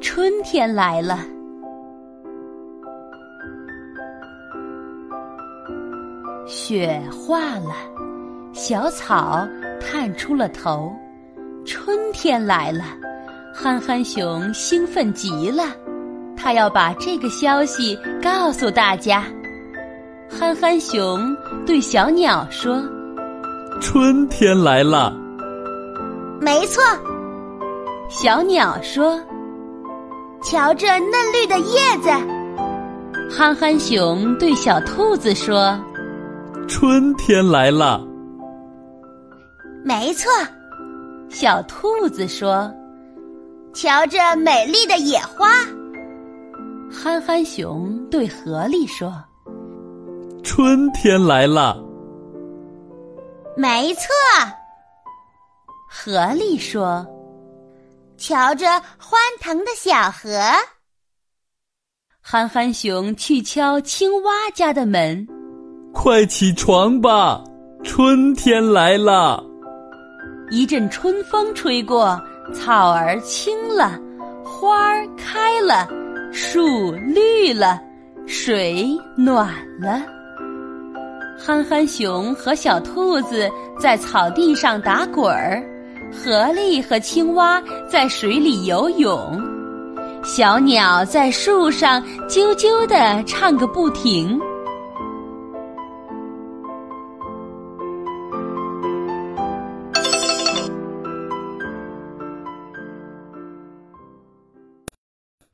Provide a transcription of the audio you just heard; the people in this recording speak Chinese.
春天来了。雪化了，小草探出了头，春天来了。憨憨熊兴奋极了，他要把这个消息告诉大家。憨憨熊对小鸟说：“春天来了。”没错，小鸟说：“瞧这嫩绿的叶子。”憨憨熊对小兔子说。春天来了，没错。小兔子说：“瞧这美丽的野花。”憨憨熊对河狸说：“春天来了。”没错。河狸说：“瞧着欢腾的小河。”憨憨熊去敲青蛙家的门。快起床吧，春天来了。一阵春风吹过，草儿青了，花儿开了，树绿了，水暖了。憨憨熊和小兔子在草地上打滚儿，河狸和青蛙在水里游泳，小鸟在树上啾啾地唱个不停。